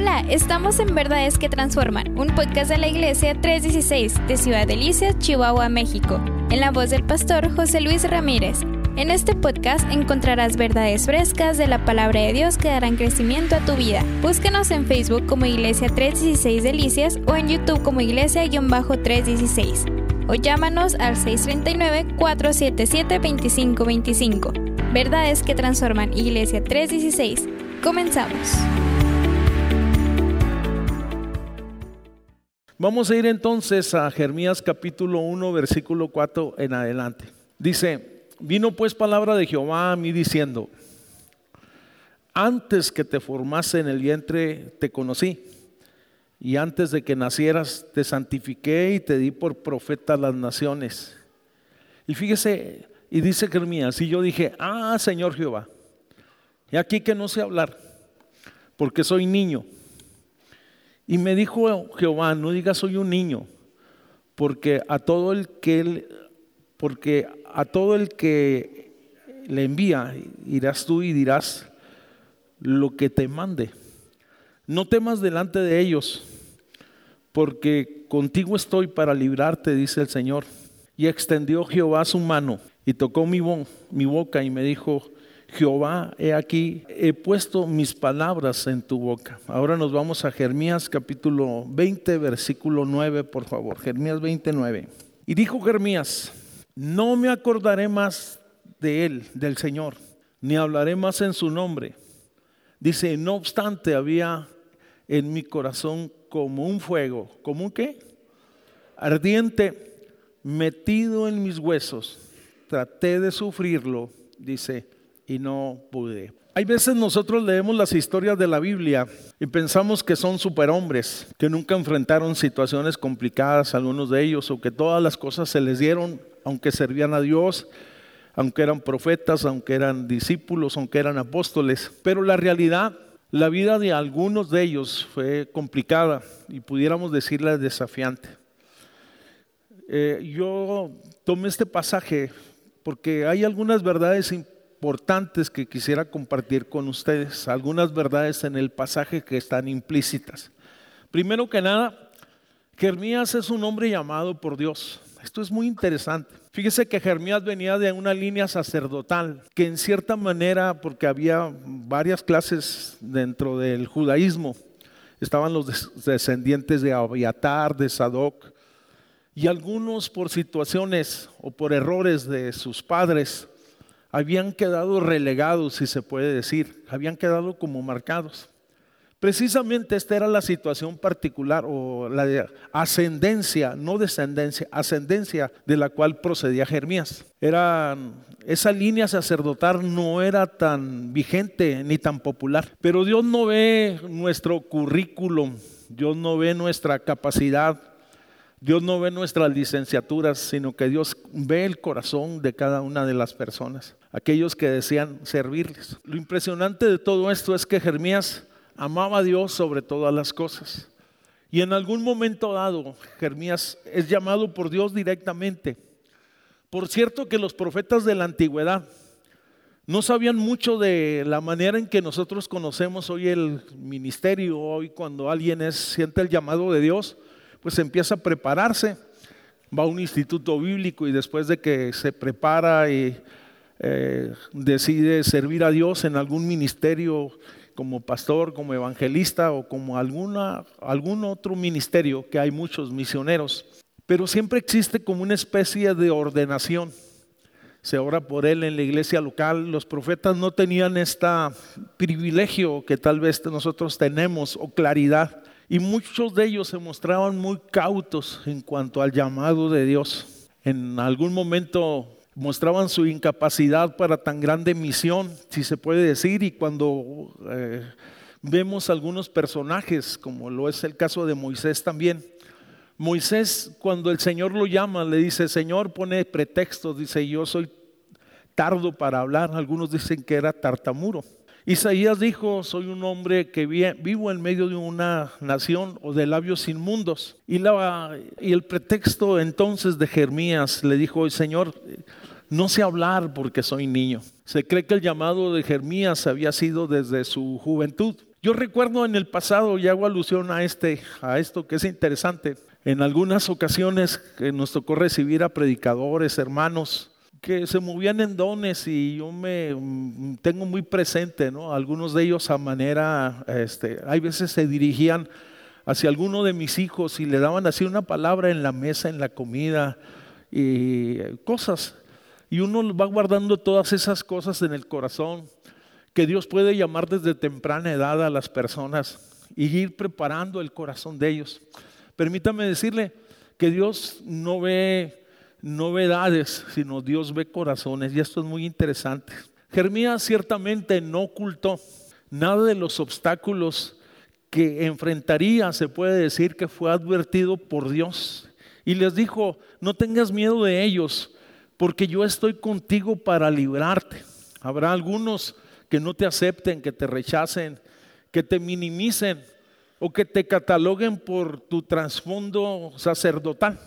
Hola, estamos en Verdades que Transforman, un podcast de la Iglesia 316 de Ciudad Delicias, Chihuahua, México, en la voz del pastor José Luis Ramírez. En este podcast encontrarás verdades frescas de la palabra de Dios que darán crecimiento a tu vida. Búscanos en Facebook como Iglesia 316 Delicias o en YouTube como Iglesia-316. O llámanos al 639-477-2525. Verdades que transforman Iglesia 316. Comenzamos. Vamos a ir entonces a Jeremías capítulo 1, versículo 4 en adelante. Dice, vino pues palabra de Jehová a mí diciendo, antes que te formase en el vientre te conocí, y antes de que nacieras te santifiqué y te di por profeta a las naciones. Y fíjese, y dice Jeremías, y yo dije, ah, Señor Jehová, y aquí que no sé hablar, porque soy niño. Y me dijo Jehová, no digas soy un niño, porque a todo el que porque a todo el que le envía irás tú y dirás lo que te mande. No temas delante de ellos, porque contigo estoy para librarte, dice el Señor. Y extendió Jehová su mano y tocó mi, mi boca y me dijo, Jehová, he aquí, he puesto mis palabras en tu boca. Ahora nos vamos a Jeremías capítulo 20, versículo 9, por favor. Jeremías 29. Y dijo Jeremías, no me acordaré más de él, del Señor, ni hablaré más en su nombre. Dice, no obstante, había en mi corazón como un fuego, como un qué? Ardiente, metido en mis huesos. Traté de sufrirlo, dice, y no pude. Hay veces nosotros leemos las historias de la Biblia y pensamos que son superhombres, que nunca enfrentaron situaciones complicadas, algunos de ellos, o que todas las cosas se les dieron, aunque servían a Dios, aunque eran profetas, aunque eran discípulos, aunque eran apóstoles. Pero la realidad, la vida de algunos de ellos fue complicada y pudiéramos decirla desafiante. Eh, yo tomé este pasaje porque hay algunas verdades importantes importantes que quisiera compartir con ustedes, algunas verdades en el pasaje que están implícitas. Primero que nada, Jeremías es un hombre llamado por Dios. Esto es muy interesante. Fíjese que Jeremías venía de una línea sacerdotal, que en cierta manera, porque había varias clases dentro del judaísmo, estaban los descendientes de Abiatar, de Sadoc, y algunos por situaciones o por errores de sus padres habían quedado relegados, si se puede decir, habían quedado como marcados. Precisamente esta era la situación particular o la ascendencia, no descendencia, ascendencia de la cual procedía Jeremías. Era, esa línea sacerdotal no era tan vigente ni tan popular, pero Dios no ve nuestro currículum, Dios no ve nuestra capacidad, Dios no ve nuestras licenciaturas, sino que Dios ve el corazón de cada una de las personas, aquellos que desean servirles. Lo impresionante de todo esto es que Jeremías amaba a Dios sobre todas las cosas. Y en algún momento dado, Jeremías es llamado por Dios directamente. Por cierto que los profetas de la antigüedad no sabían mucho de la manera en que nosotros conocemos hoy el ministerio, hoy cuando alguien es, siente el llamado de Dios pues empieza a prepararse, va a un instituto bíblico y después de que se prepara y eh, decide servir a Dios en algún ministerio como pastor, como evangelista o como alguna, algún otro ministerio, que hay muchos misioneros, pero siempre existe como una especie de ordenación. Se ora por él en la iglesia local. Los profetas no tenían este privilegio que tal vez nosotros tenemos o claridad y muchos de ellos se mostraban muy cautos en cuanto al llamado de Dios. En algún momento mostraban su incapacidad para tan grande misión, si se puede decir, y cuando eh, vemos algunos personajes, como lo es el caso de Moisés también, Moisés cuando el Señor lo llama, le dice, Señor, pone pretextos, dice, yo soy tardo para hablar, algunos dicen que era tartamuro. Isaías dijo, soy un hombre que vivo en medio de una nación o de labios inmundos. Y, el pretexto entonces de Jeremías le dijo, Señor, no sé hablar porque soy niño. Se cree que el llamado de Jeremías había sido desde su juventud. Yo recuerdo en el pasado, y hago alusión a, este, a esto que es interesante, en algunas ocasiones que nos tocó recibir a predicadores, hermanos, que se movían en dones y yo me mm, tengo muy presente, ¿no? Algunos de ellos a manera, este, hay veces se dirigían hacia alguno de mis hijos y le daban así una palabra en la mesa, en la comida y cosas. Y uno va guardando todas esas cosas en el corazón que Dios puede llamar desde temprana edad a las personas y ir preparando el corazón de ellos. Permítame decirle que Dios no ve novedades, sino Dios ve corazones y esto es muy interesante. Jeremías ciertamente no ocultó nada de los obstáculos que enfrentaría, se puede decir que fue advertido por Dios. Y les dijo, no tengas miedo de ellos, porque yo estoy contigo para librarte. Habrá algunos que no te acepten, que te rechacen, que te minimicen o que te cataloguen por tu trasfondo sacerdotal.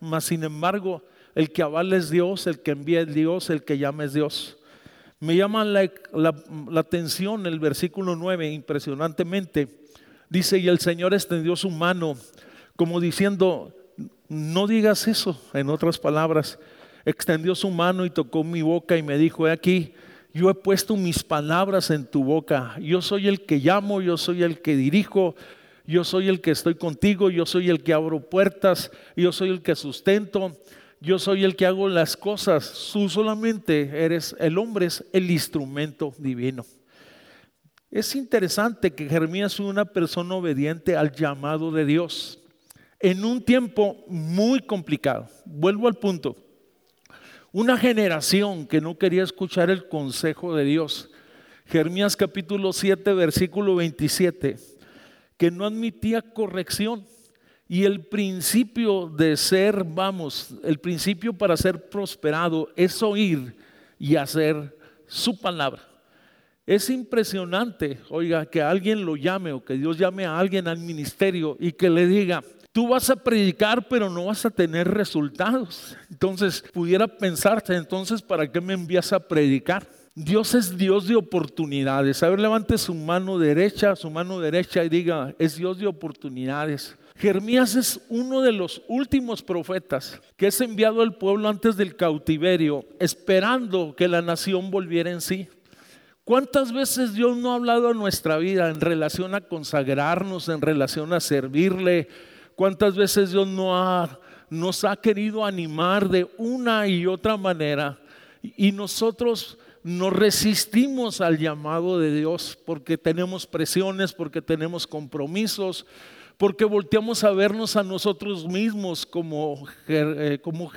Mas, sin embargo, el que avala es Dios, el que envía es Dios, el que llama es Dios. Me llama la, la atención el versículo 9 impresionantemente. Dice, y el Señor extendió su mano como diciendo, no digas eso, en otras palabras, extendió su mano y tocó mi boca y me dijo, he aquí, yo he puesto mis palabras en tu boca. Yo soy el que llamo, yo soy el que dirijo, yo soy el que estoy contigo, yo soy el que abro puertas, yo soy el que sustento, yo soy el que hago las cosas. Tú solamente eres, el hombre es el instrumento divino. Es interesante que Jeremías fue una persona obediente al llamado de Dios en un tiempo muy complicado. Vuelvo al punto. Una generación que no quería escuchar el consejo de Dios. Jeremías capítulo 7, versículo 27, que no admitía corrección. Y el principio de ser, vamos, el principio para ser prosperado es oír y hacer su palabra. Es impresionante, oiga, que alguien lo llame o que Dios llame a alguien al ministerio y que le diga, Tú vas a predicar, pero no vas a tener resultados. Entonces, pudiera pensarte, entonces, ¿para qué me envías a predicar? Dios es Dios de oportunidades. A ver, levante su mano derecha, su mano derecha y diga, es Dios de oportunidades. Jeremías es uno de los últimos profetas que es enviado al pueblo antes del cautiverio, esperando que la nación volviera en sí. ¿Cuántas veces Dios no ha hablado a nuestra vida en relación a consagrarnos, en relación a servirle, ¿Cuántas veces Dios no nos ha querido animar de una y otra manera y nosotros nos resistimos al llamado de Dios porque tenemos presiones, porque tenemos compromisos, porque volteamos a vernos a nosotros mismos como, eh, como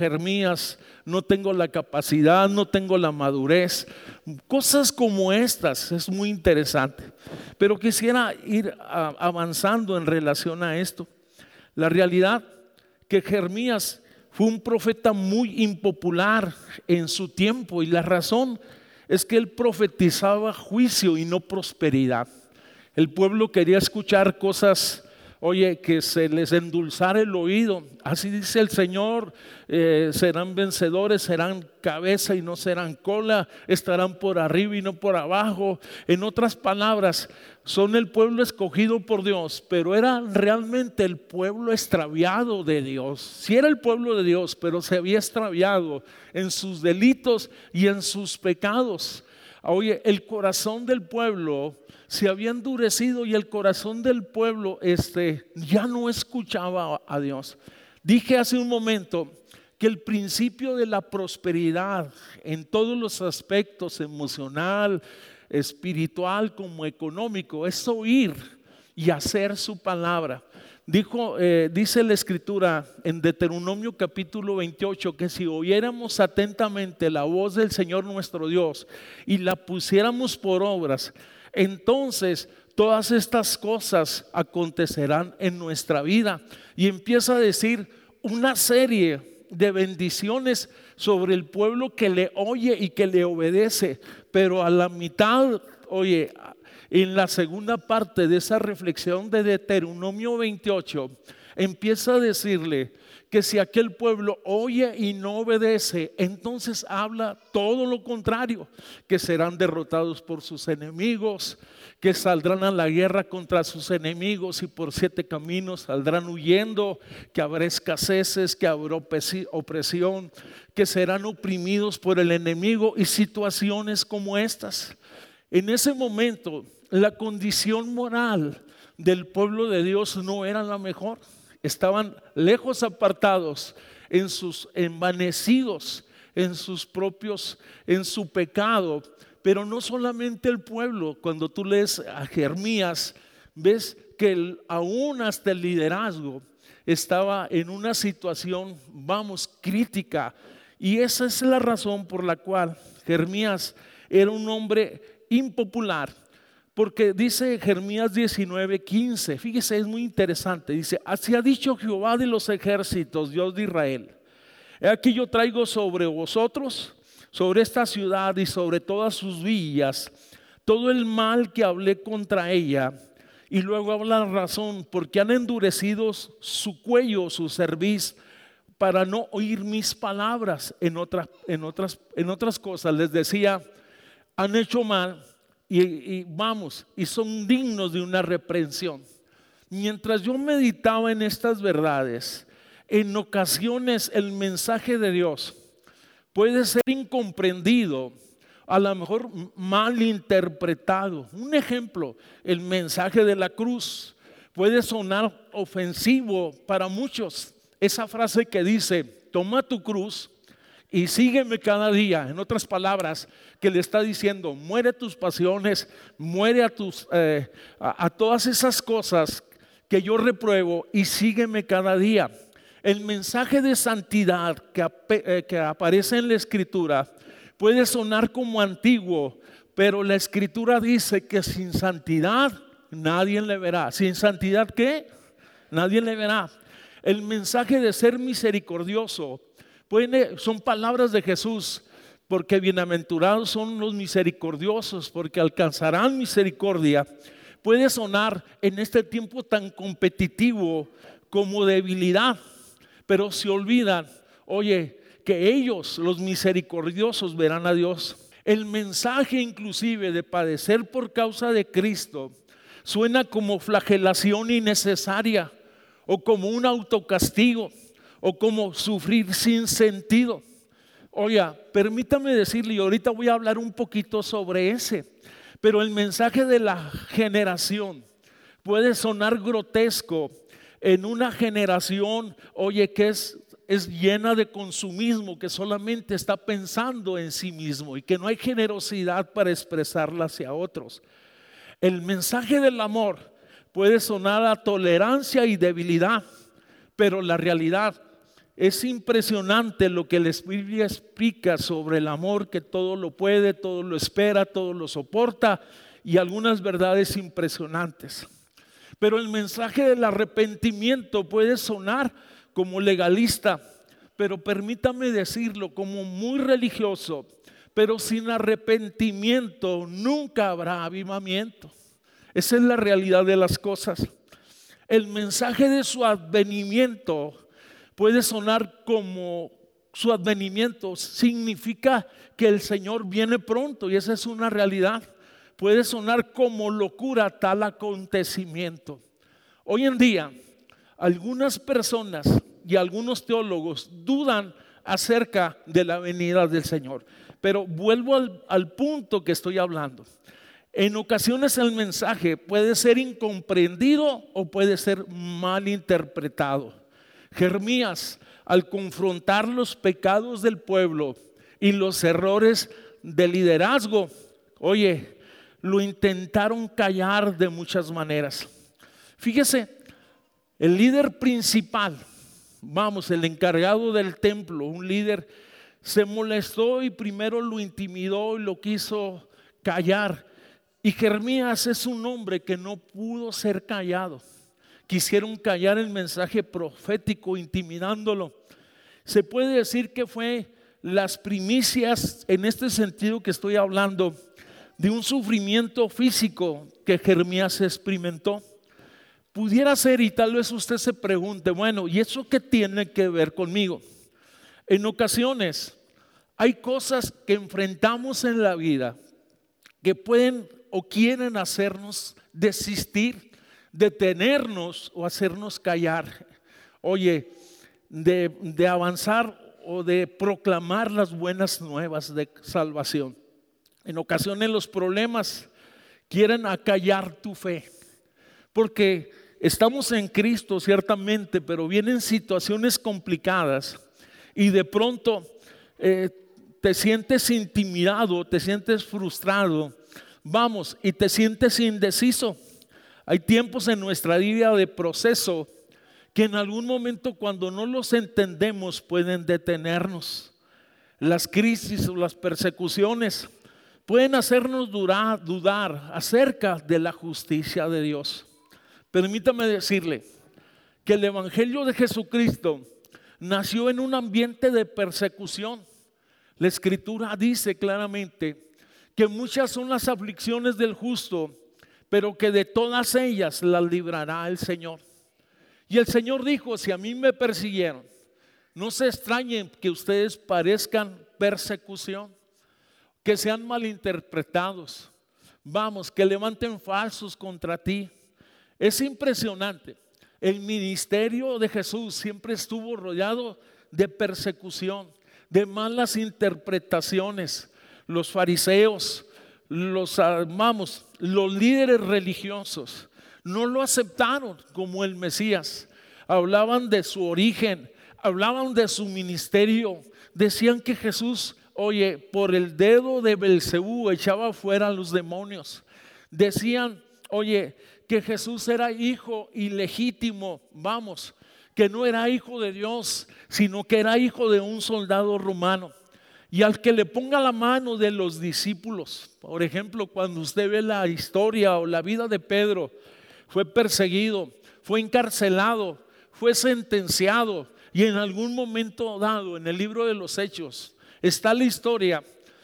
no tengo la capacidad, no tengo la madurez, cosas como estas, es muy interesante. Pero quisiera ir avanzando en relación a esto. La realidad que Jeremías fue un profeta muy impopular en su tiempo y la razón es que él profetizaba juicio y no prosperidad. El pueblo quería escuchar cosas Oye, que se les endulzara el oído. Así dice el Señor, eh, serán vencedores, serán cabeza y no serán cola, estarán por arriba y no por abajo. En otras palabras, son el pueblo escogido por Dios, pero era realmente el pueblo extraviado de Dios. Si era el pueblo de Dios, pero se había extraviado en sus delitos y en sus pecados. Oye, el corazón del pueblo se había endurecido y el corazón del pueblo este, ya no escuchaba a Dios. Dije hace un momento que el principio de la prosperidad en todos los aspectos, emocional, espiritual como económico, es oír y hacer su palabra. Dijo, eh, dice la escritura en Deuteronomio capítulo 28 que si oyéramos atentamente la voz del Señor nuestro Dios y la pusiéramos por obras, entonces todas estas cosas acontecerán en nuestra vida. Y empieza a decir una serie de bendiciones sobre el pueblo que le oye y que le obedece. Pero a la mitad, oye, en la segunda parte de esa reflexión de Deuteronomio 28, empieza a decirle que si aquel pueblo oye y no obedece, entonces habla todo lo contrario, que serán derrotados por sus enemigos, que saldrán a la guerra contra sus enemigos y por siete caminos saldrán huyendo, que habrá escaseces, que habrá opresión, que serán oprimidos por el enemigo y situaciones como estas. En ese momento, la condición moral del pueblo de Dios no era la mejor. Estaban lejos apartados en sus envanecidos, en sus propios, en su pecado. Pero no solamente el pueblo, cuando tú lees a Jeremías, ves que aún hasta el liderazgo estaba en una situación, vamos, crítica. Y esa es la razón por la cual Jeremías era un hombre impopular porque dice Jeremías 19, 15, fíjese, es muy interesante. Dice, así ha dicho Jehová de los ejércitos, Dios de Israel. He aquí yo traigo sobre vosotros, sobre esta ciudad y sobre todas sus villas, todo el mal que hablé contra ella. Y luego habla la razón, porque han endurecido su cuello, su cerviz, para no oír mis palabras. En otras cosas les decía, han hecho mal y, vamos, y son dignos de una reprensión. Mientras yo meditaba en estas verdades, en ocasiones el mensaje de Dios puede ser incomprendido, a lo mejor mal interpretado. Un ejemplo, el mensaje de la cruz puede sonar ofensivo para muchos. Esa frase que dice, toma tu cruz y sígueme cada día. En otras palabras, que le está diciendo, muere tus pasiones, muere a, tus, eh, a, todas esas cosas que yo repruebo y sígueme cada día. El mensaje de santidad que, eh, que aparece en la escritura puede sonar como antiguo, pero la escritura dice que sin santidad nadie le verá. ¿Sin santidad qué? Nadie le verá. El mensaje de ser misericordioso son palabras de Jesús, porque bienaventurados son los misericordiosos, porque alcanzarán misericordia. Puede sonar en este tiempo tan competitivo como debilidad, pero se olvidan, oye, que ellos, los misericordiosos, verán a Dios. El mensaje inclusive de padecer por causa de Cristo suena como flagelación innecesaria o como un autocastigo o como sufrir sin sentido. Oiga, permítame decirle, y ahorita voy a hablar un poquito sobre ese, pero el mensaje de la generación puede sonar grotesco en una generación, oye, que es, es llena de consumismo, que solamente está pensando en sí mismo y que no hay generosidad para expresarla hacia otros. El mensaje del amor puede sonar a tolerancia y debilidad, pero la realidad es impresionante lo que la Biblia explica sobre el amor que todo lo puede, todo lo espera, todo lo soporta y algunas verdades impresionantes. Pero el mensaje del arrepentimiento puede sonar como legalista, pero permítame decirlo como muy religioso, pero sin arrepentimiento nunca habrá avivamiento. Esa es la realidad de las cosas. El mensaje de su advenimiento puede sonar como su advenimiento, significa que el Señor viene pronto y esa es una realidad. Puede sonar como locura tal acontecimiento. Hoy en día, algunas personas y algunos teólogos dudan acerca de la venida del Señor. Pero vuelvo al, punto que estoy hablando. En ocasiones el mensaje puede ser incomprendido o puede ser mal interpretado. Jeremías, al confrontar los pecados del pueblo y los errores de liderazgo, oye, lo intentaron callar de muchas maneras. Fíjese, el líder principal, vamos, el encargado del templo, un líder, se molestó y primero lo intimidó y lo quiso callar. Y Jeremías es un hombre que no pudo ser callado quisieron callar el mensaje profético intimidándolo. Se puede decir que fue las primicias en este sentido que estoy hablando de un sufrimiento físico que Jeremías experimentó. Pudiera ser, y tal vez usted se pregunte, bueno, ¿y eso qué tiene que ver conmigo? En ocasiones hay cosas que enfrentamos en la vida que pueden o quieren hacernos desistir, detenernos o hacernos callar. Oye, de, de avanzar o de proclamar las buenas nuevas de salvación. En ocasiones los problemas quieren acallar tu fe, porque estamos en Cristo ciertamente, pero vienen situaciones complicadas y de pronto eh, te sientes intimidado, te sientes frustrado, vamos, y te sientes indeciso. Hay tiempos en nuestra vida de proceso que en algún momento cuando no los entendemos pueden detenernos. Las crisis o las persecuciones pueden hacernos dudar acerca de la justicia de Dios. Permítame decirle que el Evangelio de Jesucristo nació en un ambiente de persecución. La escritura dice claramente que muchas son las aflicciones del justo, pero que de todas ellas las librará el Señor. Y el Señor dijo, si a mí me persiguieron, no se extrañen que ustedes parezcan persecución que sean malinterpretados, vamos, que levanten falsos contra ti. Es impresionante. El ministerio de Jesús siempre estuvo rodeado de persecución, de malas interpretaciones. Los fariseos, los vamos, los líderes religiosos no lo aceptaron como el Mesías. Hablaban de su origen, hablaban de su ministerio, decían que Jesús oye, por el dedo de Belcebú echaba fuera a los demonios. Decían, oye, que Jesús era hijo ilegítimo, vamos, que no era hijo de Dios, sino que era hijo de un soldado romano. Y al que le ponga la mano de los discípulos, por ejemplo, cuando usted ve la historia o la vida de Pedro, fue perseguido, fue encarcelado, fue sentenciado y en algún momento dado en el libro de los Hechos está la historia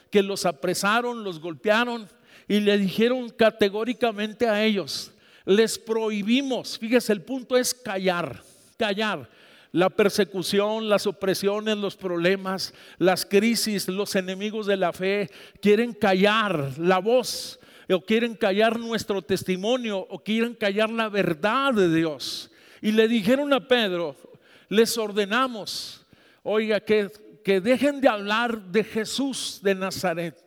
que los apresaron, los golpearon y le dijeron categóricamente a ellos, les prohibimos, fíjese, el punto es callar, callar. La persecución, las opresiones, los problemas, las crisis, los enemigos de la fe quieren callar la voz o quieren callar nuestro testimonio o quieren callar la verdad de Dios. Y le dijeron a Pedro, les ordenamos, oiga, que que dejen de hablar de Jesús de Nazaret.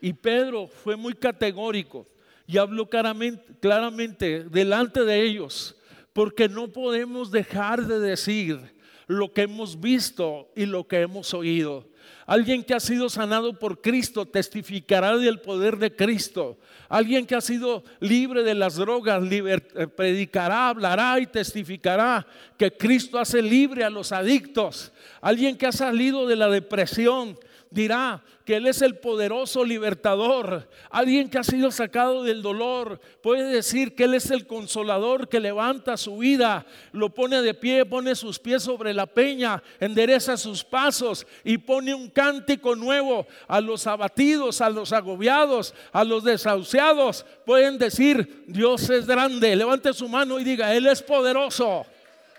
Y Pedro fue muy categórico y habló claramente, claramente delante de ellos, porque no podemos dejar de decir lo que hemos visto y lo que hemos oído. Alguien que ha sido sanado por Cristo testificará del poder de Cristo. Alguien que ha sido libre de las drogas eh, predicará, hablará y testificará que Cristo hace libre a los adictos. Alguien que ha salido de la depresión dirá que Él es el poderoso libertador. Alguien que ha sido sacado del dolor puede decir que Él es el consolador que levanta su vida, lo pone de pie, pone sus pies sobre la peña, endereza sus pasos y pone un cántico nuevo a los abatidos, a los agobiados, a los desahuciados. Pueden decir, Dios es grande. Levante su mano y diga, Él es poderoso.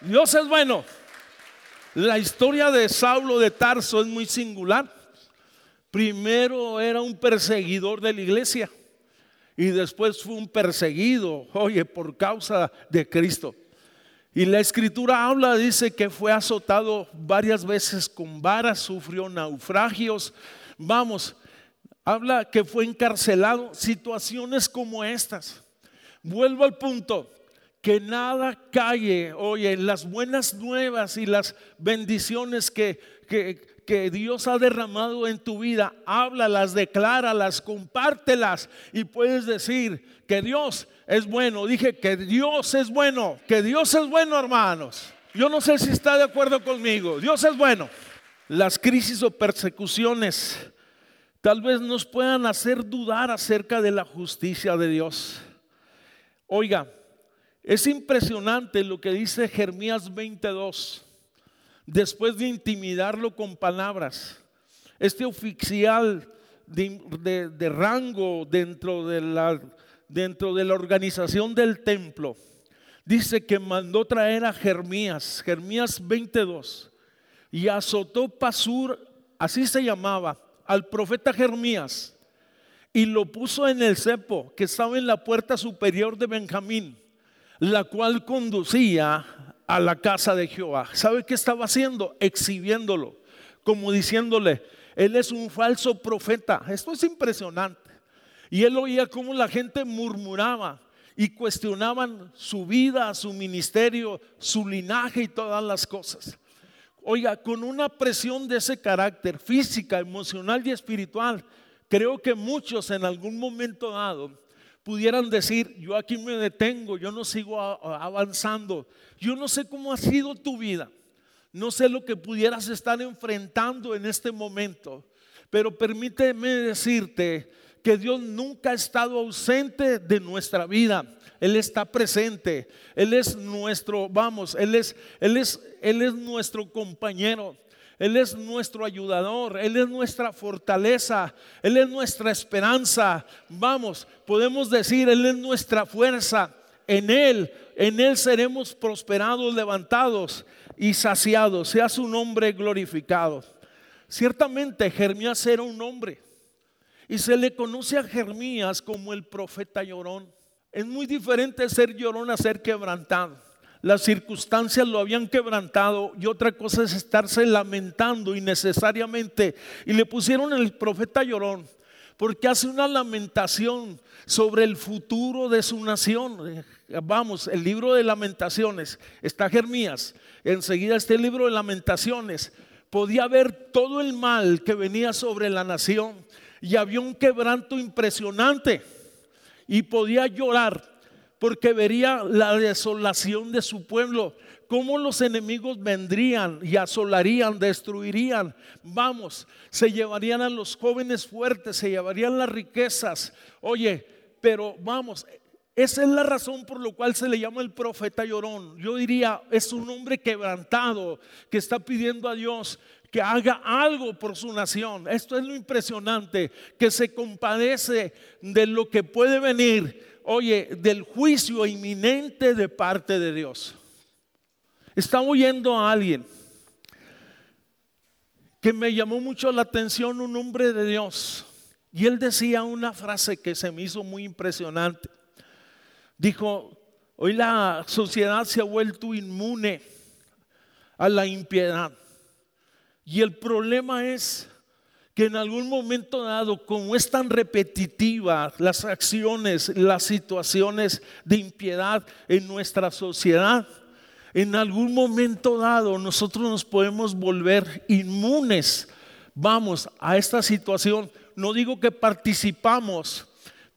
Dios es bueno. La historia de Saulo de Tarso es muy singular. Primero era un perseguidor de la iglesia y después fue un perseguido, oye, por causa de Cristo. Y la escritura habla, dice que fue azotado varias veces con varas, sufrió naufragios. Vamos, habla que fue encarcelado, situaciones como estas. Vuelvo al punto, que nada calle, oye, las buenas nuevas y las bendiciones que, que, que Dios ha derramado en tu vida, háblalas, decláralas, compártelas y puedes decir que Dios es bueno. Dije que Dios es bueno, que Dios es bueno, hermanos. Yo no sé si está de acuerdo conmigo. Dios es bueno. Las crisis o persecuciones tal vez nos puedan hacer dudar acerca de la justicia de Dios. Oiga, es impresionante lo que dice Jeremías 22 después de intimidarlo con palabras. Este oficial de, rango dentro de, la, organización del templo dice que mandó traer a Jeremías, Jeremías 22, y azotó Pasur, así se llamaba, al profeta Jeremías, y lo puso en el cepo que estaba en la puerta superior de Benjamín, la cual conducía a la casa de Jehová. ¿Sabe qué estaba haciendo? Exhibiéndolo, como diciéndole, él es un falso profeta. Esto es impresionante. Y él oía cómo la gente murmuraba y cuestionaban su vida, su ministerio, su linaje y todas las cosas. Oiga, con una presión de ese carácter física, emocional y espiritual, creo que muchos en algún momento dado pudieran decir, yo aquí me detengo, yo no sigo avanzando, yo no sé cómo ha sido tu vida, no sé lo que pudieras estar enfrentando en este momento, pero permíteme decirte que Dios nunca ha estado ausente de nuestra vida. Él está presente. Él es nuestro, vamos, Él es, Él es, Él es nuestro compañero. Él es nuestro ayudador, Él es nuestra fortaleza, Él es nuestra esperanza. Vamos, podemos decir, Él es nuestra fuerza. En Él, en Él seremos prosperados, levantados y saciados. Sea su nombre glorificado. Ciertamente Jeremías era un hombre y se le conoce a Jeremías como el profeta llorón. Es muy diferente ser llorón a ser quebrantado. Las circunstancias lo habían quebrantado y otra cosa es estarse lamentando innecesariamente. Y le pusieron el profeta llorón porque hace una lamentación sobre el futuro de su nación. Vamos, el libro de lamentaciones, está Jeremías, enseguida está el libro de lamentaciones. Podía ver todo el mal que venía sobre la nación y había un quebranto impresionante y podía llorar porque vería la desolación de su pueblo, cómo los enemigos vendrían y asolarían, destruirían. Vamos, se llevarían a los jóvenes fuertes, se llevarían las riquezas. Oye, pero vamos, esa es la razón por la cual se le llama el profeta llorón. Yo diría, es un hombre quebrantado que está pidiendo a Dios que haga algo por su nación. Esto es lo impresionante, que se compadece de lo que puede venir, oye, del juicio inminente de parte de Dios. Estaba oyendo a alguien que me llamó mucho la atención, un hombre de Dios, y él decía una frase que se me hizo muy impresionante. Dijo, hoy la sociedad se ha vuelto inmune a la impiedad. Y el problema es que en algún momento dado, como es tan repetitiva las acciones, las situaciones de impiedad en nuestra sociedad, en algún momento dado nosotros nos podemos volver inmunes, vamos, a esta situación. No digo que participamos,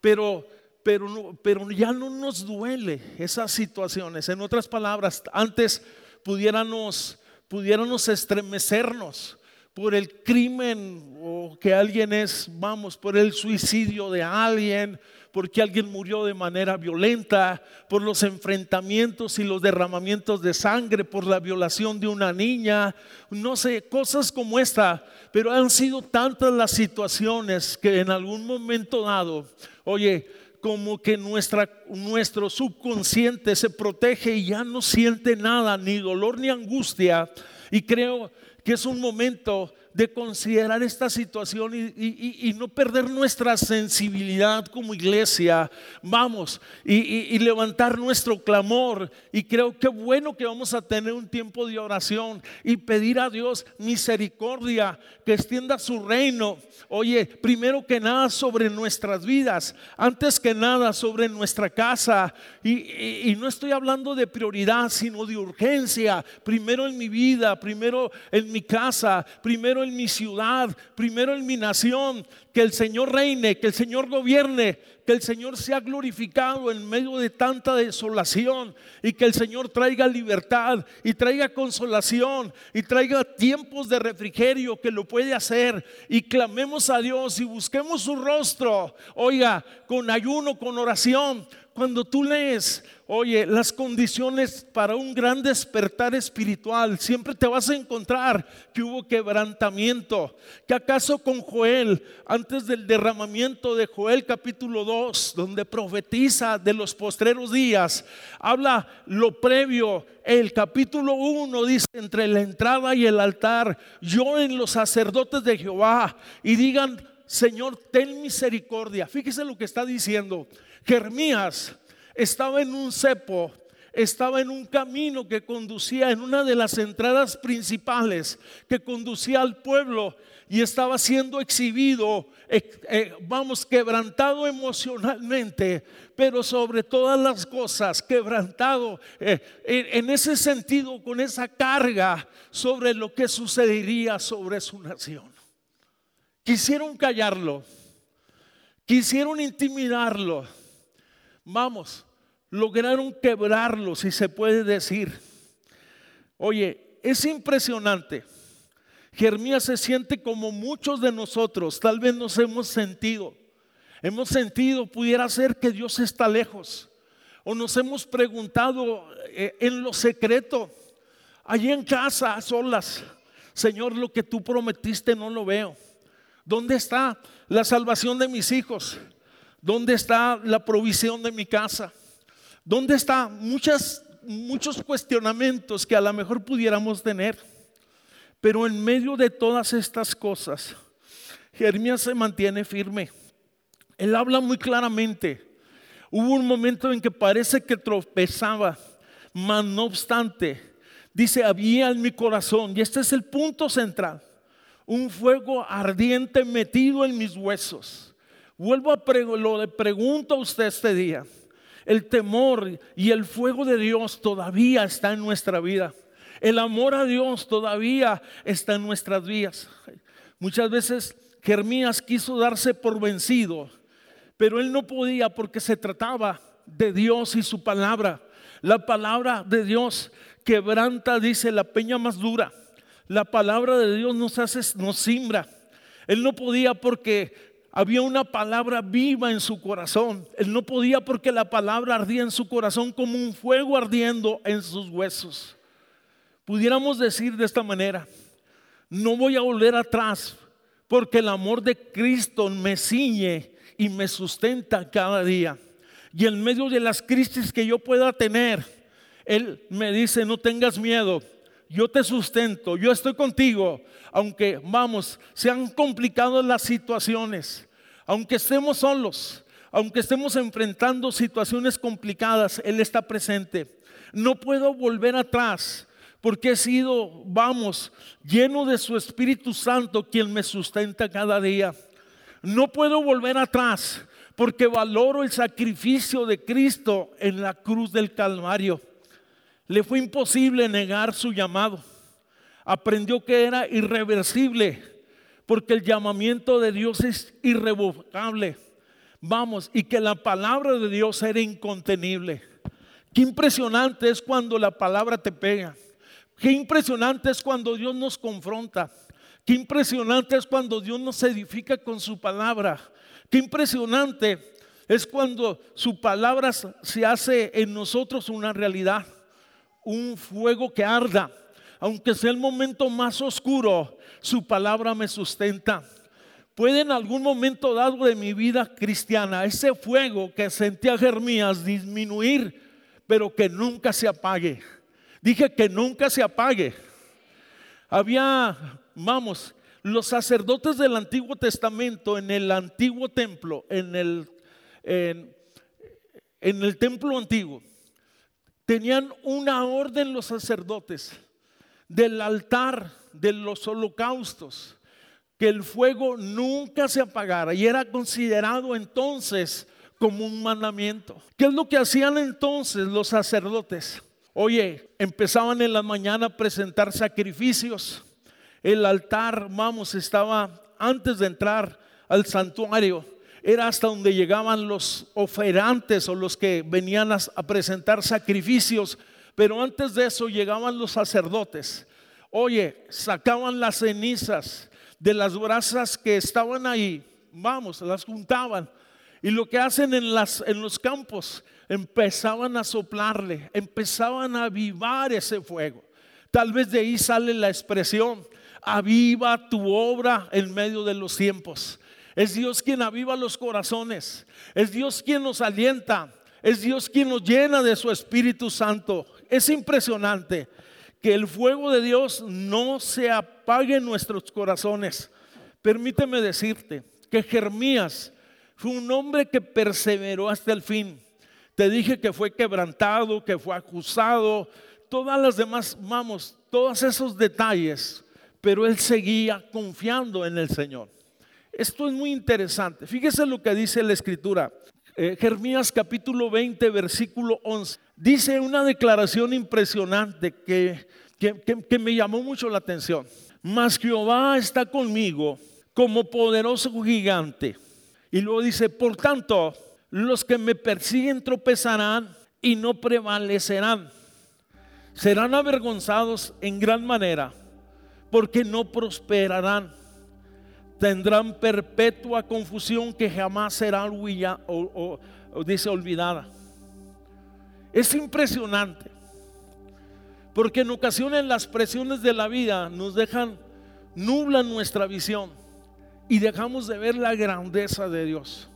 pero, pero, pero ya no nos duele esas situaciones. En otras palabras, antes pudiéramos pudiéramos estremecernos por el crimen o que alguien es, vamos, por el suicidio de alguien, porque alguien murió de manera violenta, por los enfrentamientos y los derramamientos de sangre, por la violación de una niña, no sé, cosas como esta, pero han sido tantas las situaciones que en algún momento dado, oye, como que nuestra, nuestro subconsciente se protege y ya no siente nada, ni dolor ni angustia. Y creo que es un momento de considerar esta situación y, no perder nuestra sensibilidad como iglesia. Vamos, y, levantar nuestro clamor. Y creo que bueno que vamos a tener un tiempo de oración y pedir a Dios misericordia, que extienda su reino. Oye, primero que nada sobre nuestras vidas, antes que nada sobre nuestra casa. Y, no estoy hablando de prioridad, sino de urgencia. Primero en mi vida, primero en mi casa, primero en mi ciudad, primero en mi nación, que el Señor reine, que el Señor gobierne, que el Señor sea glorificado en medio de tanta desolación y que el Señor traiga libertad y traiga consolación y traiga tiempos de refrigerio que lo puede hacer. Y clamemos a Dios y busquemos su rostro, oiga, con ayuno, con oración, cuando tú lees Oye, las condiciones para un gran despertar espiritual, siempre te vas a encontrar que hubo quebrantamiento. Que acaso con Joel, antes del derramamiento de Joel capítulo 2, donde profetiza de los postreros días, habla lo previo. El capítulo 1 dice, entre la entrada y el altar, lloren los sacerdotes de Jehová y digan, Señor, ten misericordia. Fíjese lo que está diciendo. Jeremías estaba en un cepo estaba en un camino que conducía en una de las entradas principales que conducía al pueblo y estaba siendo exhibido, eh, eh, vamos, quebrantado emocionalmente, pero sobre todas las cosas, quebrantado eh, en ese sentido, con esa carga sobre lo que sucedería sobre su nación. Quisieron callarlo, quisieron intimidarlo. Vamos, lograron quebrarlo, si se puede decir. Oye, es impresionante. Jeremías se siente como muchos de nosotros, tal vez nos hemos sentido. Hemos sentido, pudiera ser que Dios está lejos. O nos hemos preguntado eh, en lo secreto, allí en casa, a solas, Señor, lo que tú prometiste no lo veo. ¿Dónde está la salvación de mis hijos? ¿Dónde está la provisión de mi casa? ¿Dónde está muchas, muchos cuestionamientos que a lo mejor pudiéramos tener? Pero en medio de todas estas cosas, Jeremías se mantiene firme. Él habla muy claramente. Hubo un momento en que parece que tropezaba, mas no obstante, dice, había en mi corazón, y este es el punto central, un fuego ardiente metido en mis huesos. Vuelvo a lo le pregunto a usted este día. El temor y el fuego de Dios todavía está en nuestra vida. El amor a Dios todavía está en nuestras vidas. Muchas veces Jeremías quiso darse por vencido, pero él no podía porque se trataba de Dios y su palabra. La palabra de Dios quebranta, dice, la peña más dura. La palabra de Dios nos hace, nos simbra. Él no podía porque había una palabra viva en su corazón. Él no podía porque la palabra ardía en su corazón como un fuego ardiendo en sus huesos. Pudiéramos decir de esta manera, no voy a volver atrás porque el amor de Cristo me ciñe y me sustenta cada día. Y en medio de las crisis que yo pueda tener, Él me dice, no tengas miedo, yo te sustento, yo estoy contigo, aunque vamos, se han complicado las situaciones, aunque estemos solos, aunque estemos enfrentando situaciones complicadas, Él está presente. No puedo volver atrás porque he sido, vamos, lleno de su Espíritu Santo quien me sustenta cada día. No puedo volver atrás porque valoro el sacrificio de Cristo en la cruz del Calvario. Le fue imposible negar su llamado. Aprendió que era irreversible porque el llamamiento de Dios es irrevocable. Vamos, y que la palabra de Dios era incontenible. Qué impresionante es cuando la palabra te pega. Qué impresionante es cuando Dios nos confronta. Qué impresionante es cuando Dios nos edifica con su palabra. Qué impresionante es cuando su palabra se hace en nosotros una realidad, un fuego que arda aunque sea el momento más oscuro, su palabra me sustenta. Puede en algún momento dado de mi vida cristiana ese fuego que sentía Jeremías disminuir, pero que nunca se apague. Dije que nunca se apague. Había, vamos, los sacerdotes del Antiguo Testamento en el antiguo templo, en el, en el templo antiguo, tenían una orden los sacerdotes del altar de los holocaustos, que el fuego nunca se apagara y era considerado entonces como un mandamiento. ¿Qué es lo que hacían entonces los sacerdotes? Oye, empezaban en la mañana a presentar sacrificios. El altar, vamos, estaba antes de entrar al santuario. Era hasta donde llegaban los oferantes o los que venían a, presentar sacrificios pero antes de eso llegaban los sacerdotes. Oye, sacaban las cenizas de las brasas que estaban ahí. Vamos, las juntaban. Y lo que hacen en, las, en los campos, empezaban a soplarle, empezaban a avivar ese fuego. Tal vez de ahí sale la expresión, aviva tu obra en medio de los tiempos. Es Dios quien aviva los corazones. Es Dios quien nos alienta. Es Dios quien nos llena de su Espíritu Santo. Es impresionante que el fuego de Dios no se apague en nuestros corazones. Permíteme decirte que Jeremías fue un hombre que perseveró hasta el fin. Te dije que fue quebrantado, que fue acusado, todas las demás, vamos, todos esos detalles, pero él seguía confiando en el Señor. Esto es muy interesante. Fíjese lo que dice la escritura. Eh, Jeremías capítulo 20, versículo 11. Dice una declaración impresionante que, que me llamó mucho la atención. Mas Jehová está conmigo como poderoso gigante. Y luego dice, por tanto, los que me persiguen tropezarán y no prevalecerán. Serán avergonzados en gran manera porque no prosperarán tendrán perpetua confusión que jamás será o, dice olvidada. Es impresionante, porque en ocasiones las presiones de la vida nos dejan, nublan nuestra visión y dejamos de ver la grandeza de Dios.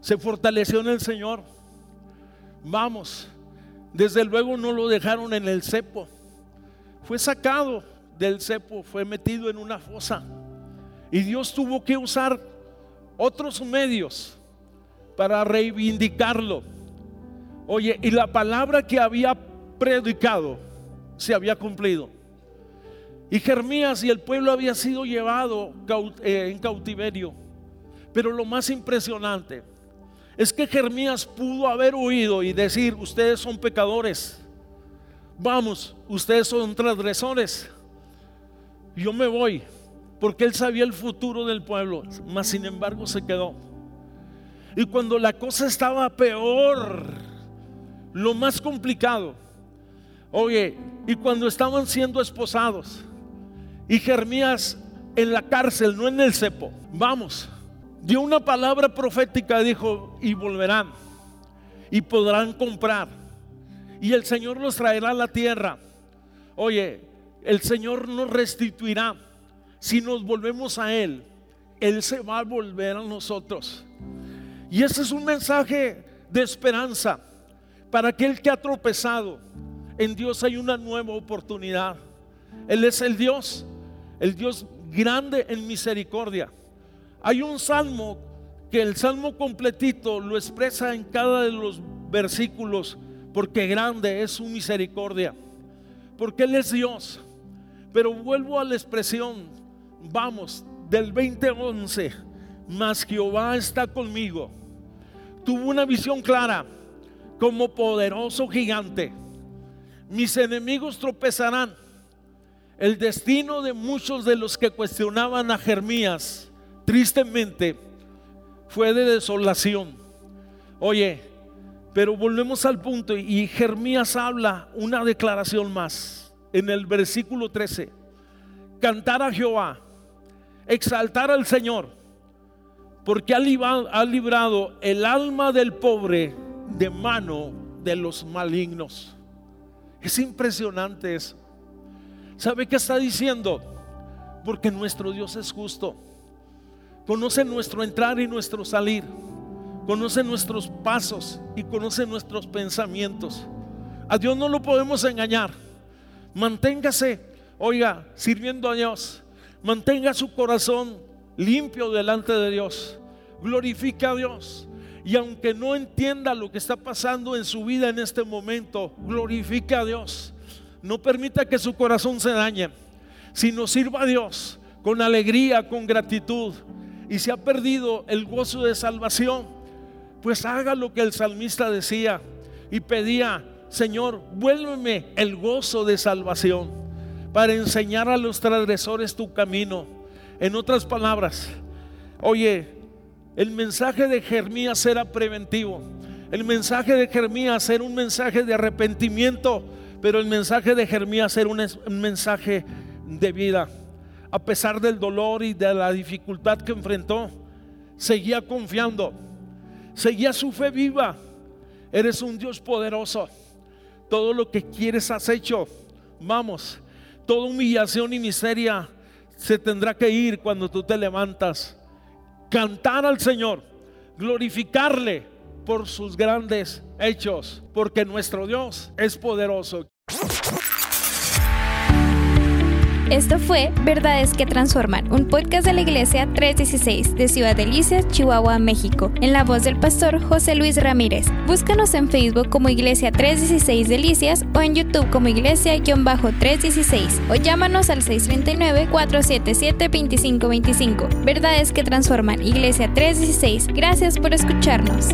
Se fortaleció en el Señor. Vamos, desde luego no lo dejaron en el cepo. Fue sacado del cepo, fue metido en una fosa y Dios tuvo que usar otros medios para reivindicarlo. Oye, y la palabra que había predicado se había cumplido. Y Jeremías y el pueblo había sido llevado eh, en cautiverio. Pero lo más impresionante es que Jeremías pudo haber oído y decir, ustedes son pecadores. Vamos, ustedes son transgresores. Yo me voy porque él sabía el futuro del pueblo, mas sin embargo se quedó. Y cuando la cosa estaba peor, lo más complicado, oye, y cuando estaban siendo esposados, y Jeremías en la cárcel, no en el cepo, vamos, dio una palabra profética, dijo, y volverán, y podrán comprar, y el Señor los traerá a la tierra. Oye, el Señor nos restituirá si nos volvemos a Él, Él se va a volver a nosotros. Y ese es un mensaje de esperanza para aquel que ha tropezado. En Dios hay una nueva oportunidad. Él es el Dios, el Dios grande en misericordia. Hay un salmo que el salmo completito lo expresa en cada de los versículos, porque grande es su misericordia, porque Él es Dios. Pero vuelvo a la expresión, vamos, del 2011, mas Jehová está conmigo. Tuvo una visión clara como poderoso gigante. Mis enemigos tropezarán. El destino de muchos de los que cuestionaban a Jeremías, tristemente, fue de desolación. Oye, pero volvemos al punto y Jeremías habla una declaración más en el versículo 13. Cantar a Jehová exaltar al Señor, porque ha librado, el alma del pobre de mano de los malignos. Es impresionante eso. ¿Sabe qué está diciendo? Porque nuestro Dios es justo. Conoce nuestro entrar y nuestro salir. Conoce nuestros pasos y conoce nuestros pensamientos. A Dios no lo podemos engañar. Manténgase, oiga, sirviendo a Dios. Mantenga su corazón limpio delante de Dios. Glorifica a Dios. Y aunque no entienda lo que está pasando en su vida en este momento, glorifica a Dios. No permita que su corazón se dañe, sino sirva a Dios con alegría, con gratitud. Y si ha perdido el gozo de salvación, pues haga lo que el salmista decía y pedía, Señor, vuélveme el gozo de salvación para enseñar a los transgresores tu camino. En otras palabras, oye, el mensaje de Jeremías era preventivo. El mensaje de Jeremías era un mensaje de arrepentimiento, pero el mensaje de Jeremías era un, un mensaje de vida. A pesar del dolor y de la dificultad que enfrentó, seguía confiando, seguía su fe viva. Eres un Dios poderoso. Todo lo que quieres has hecho. Vamos, Toda humillación y miseria se tendrá que ir cuando tú te levantas cantar al Señor, glorificarle por sus grandes hechos, porque nuestro Dios es poderoso. Esto fue Verdades que Transforman, un podcast de la Iglesia 316 de Ciudad Delicias, Chihuahua, México, en la voz del pastor José Luis Ramírez. Búscanos en Facebook como Iglesia 316 Delicias o en YouTube como Iglesia-316 o llámanos al 639-477-2525. Verdades que Transforman, Iglesia 316. Gracias por escucharnos.